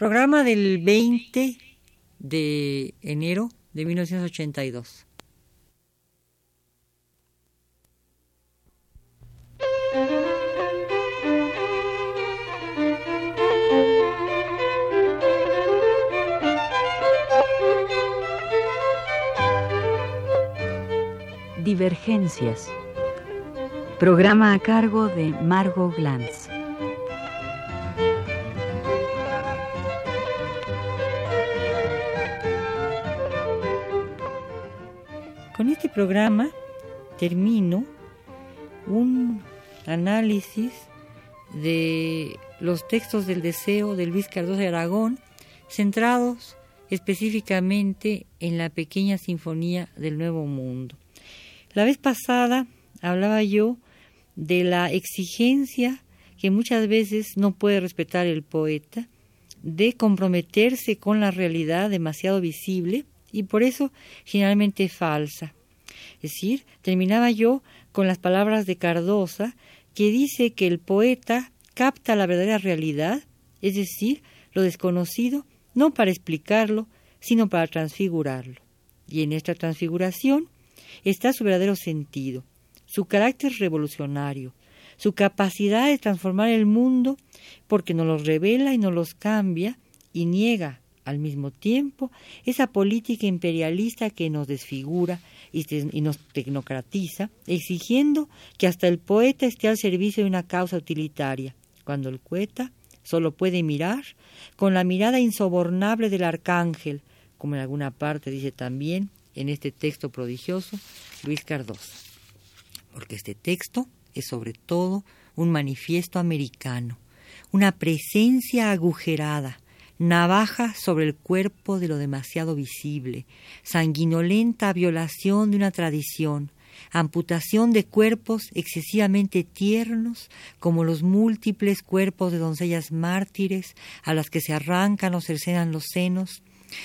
Programa del 20 de enero de 1982. Divergencias. Programa a cargo de Margot Glantz. Con este programa termino un análisis de los textos del deseo de Luis Cardoso de Aragón, centrados específicamente en la pequeña sinfonía del Nuevo Mundo. La vez pasada hablaba yo de la exigencia que muchas veces no puede respetar el poeta, de comprometerse con la realidad demasiado visible y por eso generalmente falsa. Es decir, terminaba yo con las palabras de Cardosa, que dice que el poeta capta la verdadera realidad, es decir, lo desconocido, no para explicarlo, sino para transfigurarlo. Y en esta transfiguración está su verdadero sentido, su carácter revolucionario, su capacidad de transformar el mundo, porque nos los revela y nos los cambia y niega al mismo tiempo esa política imperialista que nos desfigura y, nos tecnocratiza, exigiendo que hasta el poeta esté al servicio de una causa utilitaria, cuando el poeta solo puede mirar con la mirada insobornable del arcángel, como en alguna parte dice también en este texto prodigioso Luis Cardoso. Porque este texto es sobre todo un manifiesto americano, una presencia agujerada, navaja sobre el cuerpo de lo demasiado visible, sanguinolenta violación de una tradición, amputación de cuerpos excesivamente tiernos, como los múltiples cuerpos de doncellas mártires a las que se arrancan o cercenan los senos,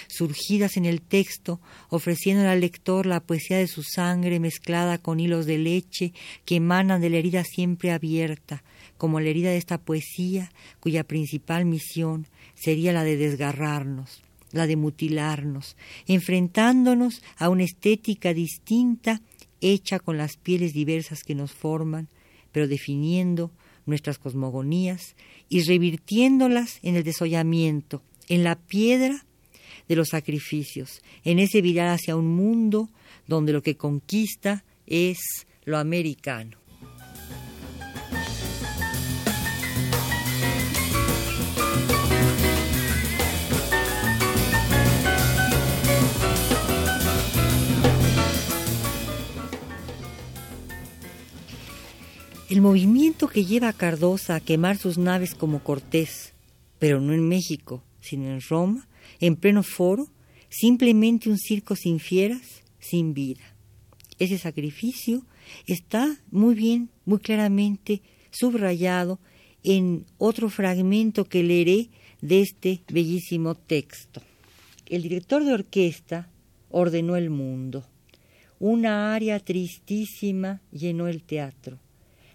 surgidas en el texto, ofreciendo al lector la poesía de su sangre mezclada con hilos de leche que emanan de la herida siempre abierta, como la herida de esta poesía, cuya principal misión sería la de desgarrarnos, la de mutilarnos, enfrentándonos a una estética distinta hecha con las pieles diversas que nos forman, pero definiendo nuestras cosmogonías y revirtiéndolas en el desollamiento, en la piedra de los sacrificios, en ese virar hacia un mundo donde lo que conquista es lo americano. El movimiento que lleva a Cardosa a quemar sus naves como Cortés, pero no en México, sino en Roma, en pleno foro, simplemente un circo sin fieras, sin vida. Ese sacrificio está muy bien, muy claramente subrayado en otro fragmento que leeré de este bellísimo texto. El director de orquesta ordenó el mundo. Una aria tristísima llenó el teatro.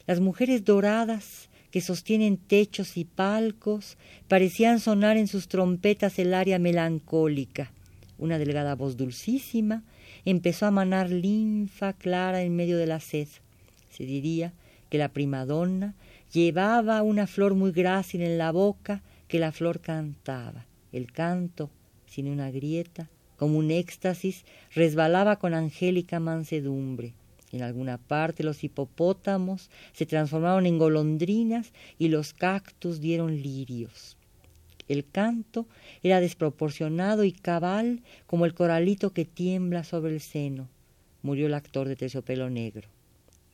Las mujeres doradas que sostienen techos y palcos parecían sonar en sus trompetas el aria melancólica. Una delgada voz dulcísima empezó a manar linfa clara en medio de la sed. Se diría que la primadonna llevaba una flor muy grácil en la boca que la flor cantaba. El canto, sin una grieta, como un éxtasis, resbalaba con angélica mansedumbre. En alguna parte los hipopótamos se transformaron en golondrinas y los cactus dieron lirios. El canto era desproporcionado y cabal como el coralito que tiembla sobre el seno. Murió el actor de terciopelo negro.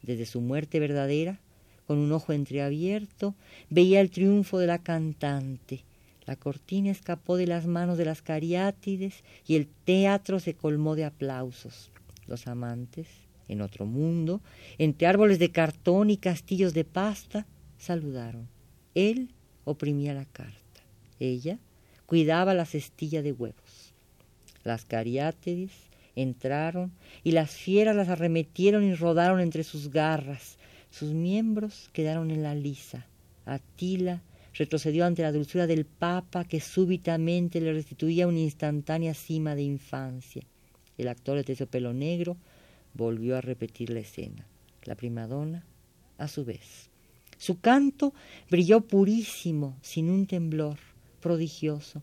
Desde su muerte verdadera, con un ojo entreabierto, veía el triunfo de la cantante. La cortina escapó de las manos de las cariátides y el teatro se colmó de aplausos. Los amantes, en otro mundo, entre árboles de cartón y castillos de pasta, saludaron. Él oprimía la carta. Ella cuidaba la cestilla de huevos. Las cariátides entraron y las fieras las arremetieron y rodaron entre sus garras. Sus miembros quedaron en la lisa. Atila retrocedió ante la dulzura del Papa que súbitamente le restituía una instantánea cima de infancia. El actor de pelo negro volvió a repetir la escena. La primadona, a su vez. Su canto brilló purísimo, sin un temblor, prodigioso.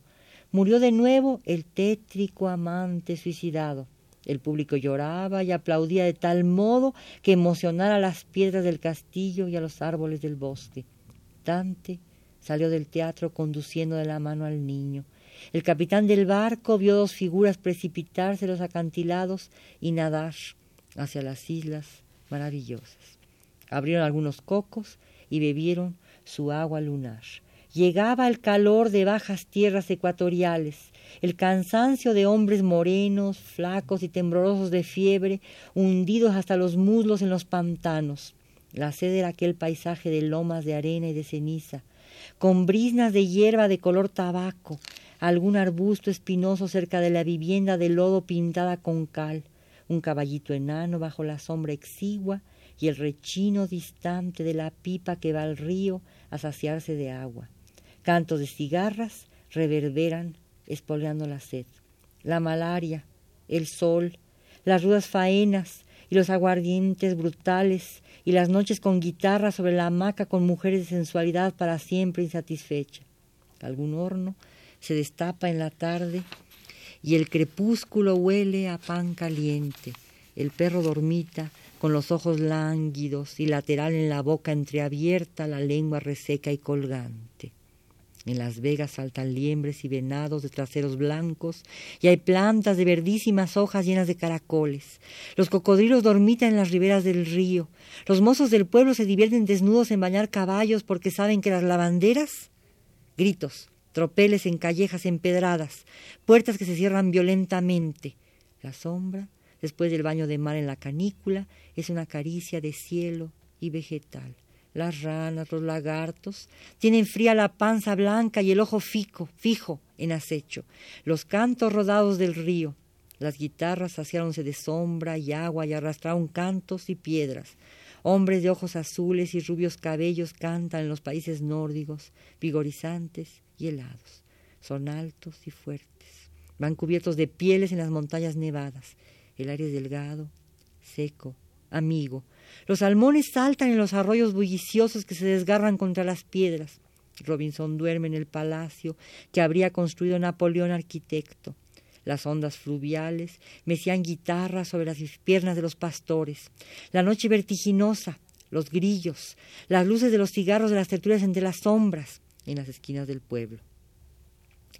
Murió de nuevo el tétrico amante suicidado. El público lloraba y aplaudía de tal modo que emocionara a las piedras del castillo y a los árboles del bosque. Dante salió del teatro conduciendo de la mano al niño. El capitán del barco vio dos figuras precipitarse los acantilados y nadar hacia las islas maravillosas. Abrieron algunos cocos y bebieron su agua lunar. Llegaba el calor de bajas tierras ecuatoriales, el cansancio de hombres morenos, flacos y temblorosos de fiebre, hundidos hasta los muslos en los pantanos. La sed era aquel paisaje de lomas de arena y de ceniza, con brisnas de hierba de color tabaco, algún arbusto espinoso cerca de la vivienda de lodo pintada con cal, un caballito enano bajo la sombra exigua y el rechino distante de la pipa que va al río a saciarse de agua. Cantos de cigarras reverberan espoleando la sed. La malaria, el sol, las rudas faenas y los aguardientes brutales y las noches con guitarra sobre la hamaca con mujeres de sensualidad para siempre insatisfecha. Algún horno se destapa en la tarde y el crepúsculo huele a pan caliente. El perro dormita con los ojos lánguidos y lateral en la boca entreabierta, la lengua reseca y colgante. En Las Vegas saltan liembres y venados de traseros blancos y hay plantas de verdísimas hojas llenas de caracoles. Los cocodrilos dormitan en las riberas del río. Los mozos del pueblo se divierten desnudos en bañar caballos porque saben que las lavanderas. Gritos, tropeles en callejas empedradas, puertas que se cierran violentamente. La sombra, después del baño de mar en la canícula, es una caricia de cielo y vegetal las ranas, los lagartos, tienen fría la panza blanca y el ojo fijo, fijo en acecho, los cantos rodados del río, las guitarras saciáronse de sombra y agua y arrastraron cantos y piedras. Hombres de ojos azules y rubios cabellos cantan en los países nórdicos, vigorizantes y helados. Son altos y fuertes. Van cubiertos de pieles en las montañas nevadas. El aire es delgado, seco, amigo, los salmones saltan en los arroyos bulliciosos que se desgarran contra las piedras. Robinson duerme en el palacio que habría construido Napoleón arquitecto. Las ondas fluviales mecían guitarras sobre las piernas de los pastores. La noche vertiginosa, los grillos, las luces de los cigarros de las tertulias entre las sombras en las esquinas del pueblo.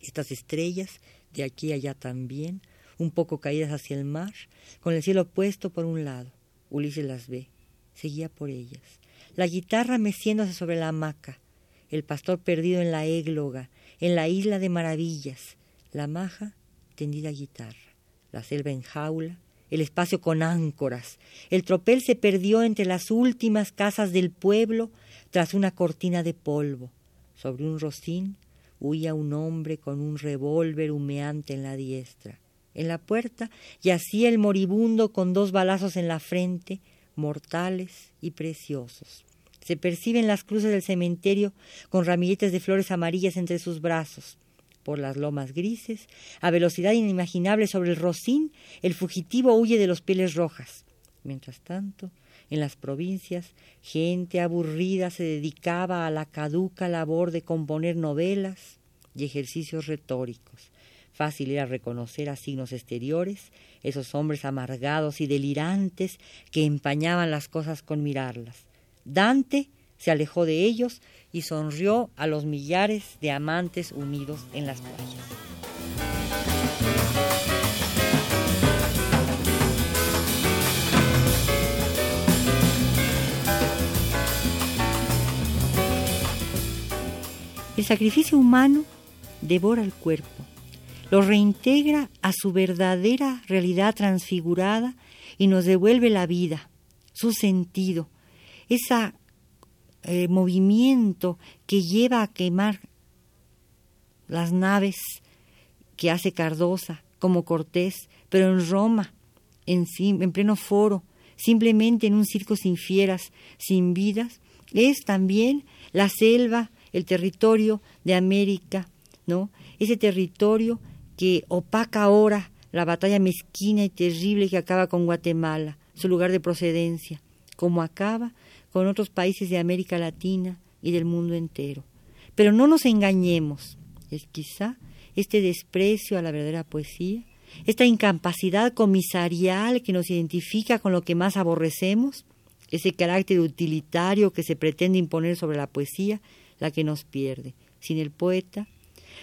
Estas estrellas, de aquí allá también, un poco caídas hacia el mar, con el cielo puesto por un lado. Ulises las ve seguía por ellas. La guitarra meciéndose sobre la hamaca, el pastor perdido en la égloga, en la isla de maravillas, la maja tendida guitarra, la selva en jaula, el espacio con áncoras. El tropel se perdió entre las últimas casas del pueblo tras una cortina de polvo. Sobre un rocín huía un hombre con un revólver humeante en la diestra. En la puerta yacía el moribundo con dos balazos en la frente mortales y preciosos. Se perciben las cruces del cementerio con ramilletes de flores amarillas entre sus brazos. Por las lomas grises, a velocidad inimaginable sobre el rocín, el fugitivo huye de los pieles rojas. Mientras tanto, en las provincias, gente aburrida se dedicaba a la caduca labor de componer novelas y ejercicios retóricos. Fácil era reconocer a signos exteriores esos hombres amargados y delirantes que empañaban las cosas con mirarlas. Dante se alejó de ellos y sonrió a los millares de amantes unidos en las playas. El sacrificio humano devora el cuerpo lo reintegra a su verdadera realidad transfigurada y nos devuelve la vida, su sentido, ese eh, movimiento que lleva a quemar las naves que hace Cardosa, como Cortés, pero en Roma, en, en pleno foro, simplemente en un circo sin fieras, sin vidas, es también la selva el territorio de América, ¿no? Ese territorio que opaca ahora la batalla mezquina y terrible que acaba con Guatemala, su lugar de procedencia, como acaba con otros países de América Latina y del mundo entero. Pero no nos engañemos, es quizá este desprecio a la verdadera poesía, esta incapacidad comisarial que nos identifica con lo que más aborrecemos, ese carácter utilitario que se pretende imponer sobre la poesía, la que nos pierde. Sin el poeta,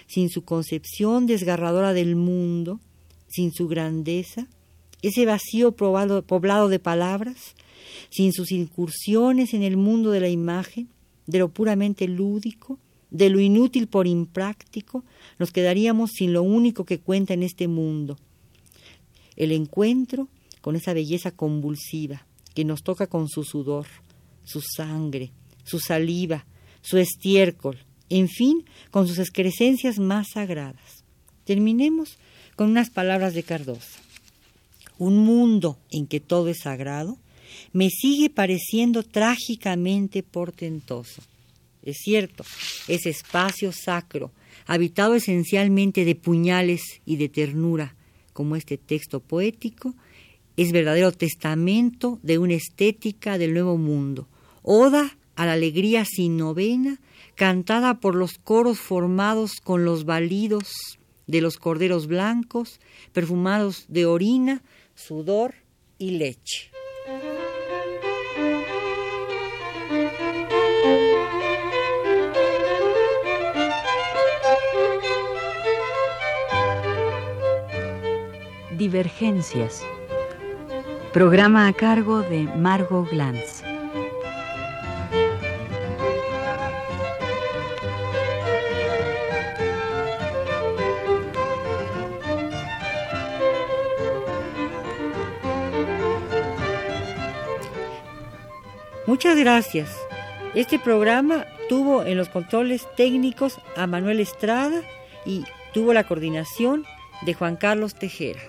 sin su concepción desgarradora del mundo, sin su grandeza, ese vacío poblado de palabras, sin sus incursiones en el mundo de la imagen, de lo puramente lúdico, de lo inútil por impráctico, nos quedaríamos sin lo único que cuenta en este mundo, el encuentro con esa belleza convulsiva que nos toca con su sudor, su sangre, su saliva, su estiércol, en fin, con sus excrescencias más sagradas. Terminemos con unas palabras de Cardosa. Un mundo en que todo es sagrado me sigue pareciendo trágicamente portentoso. Es cierto, ese espacio sacro, habitado esencialmente de puñales y de ternura, como este texto poético, es verdadero testamento de una estética del nuevo mundo, oda a la alegría sin novena, cantada por los coros formados con los balidos de los corderos blancos, perfumados de orina, sudor y leche. Divergencias. Programa a cargo de Margot Glantz. Muchas gracias. Este programa tuvo en los controles técnicos a Manuel Estrada y tuvo la coordinación de Juan Carlos Tejera.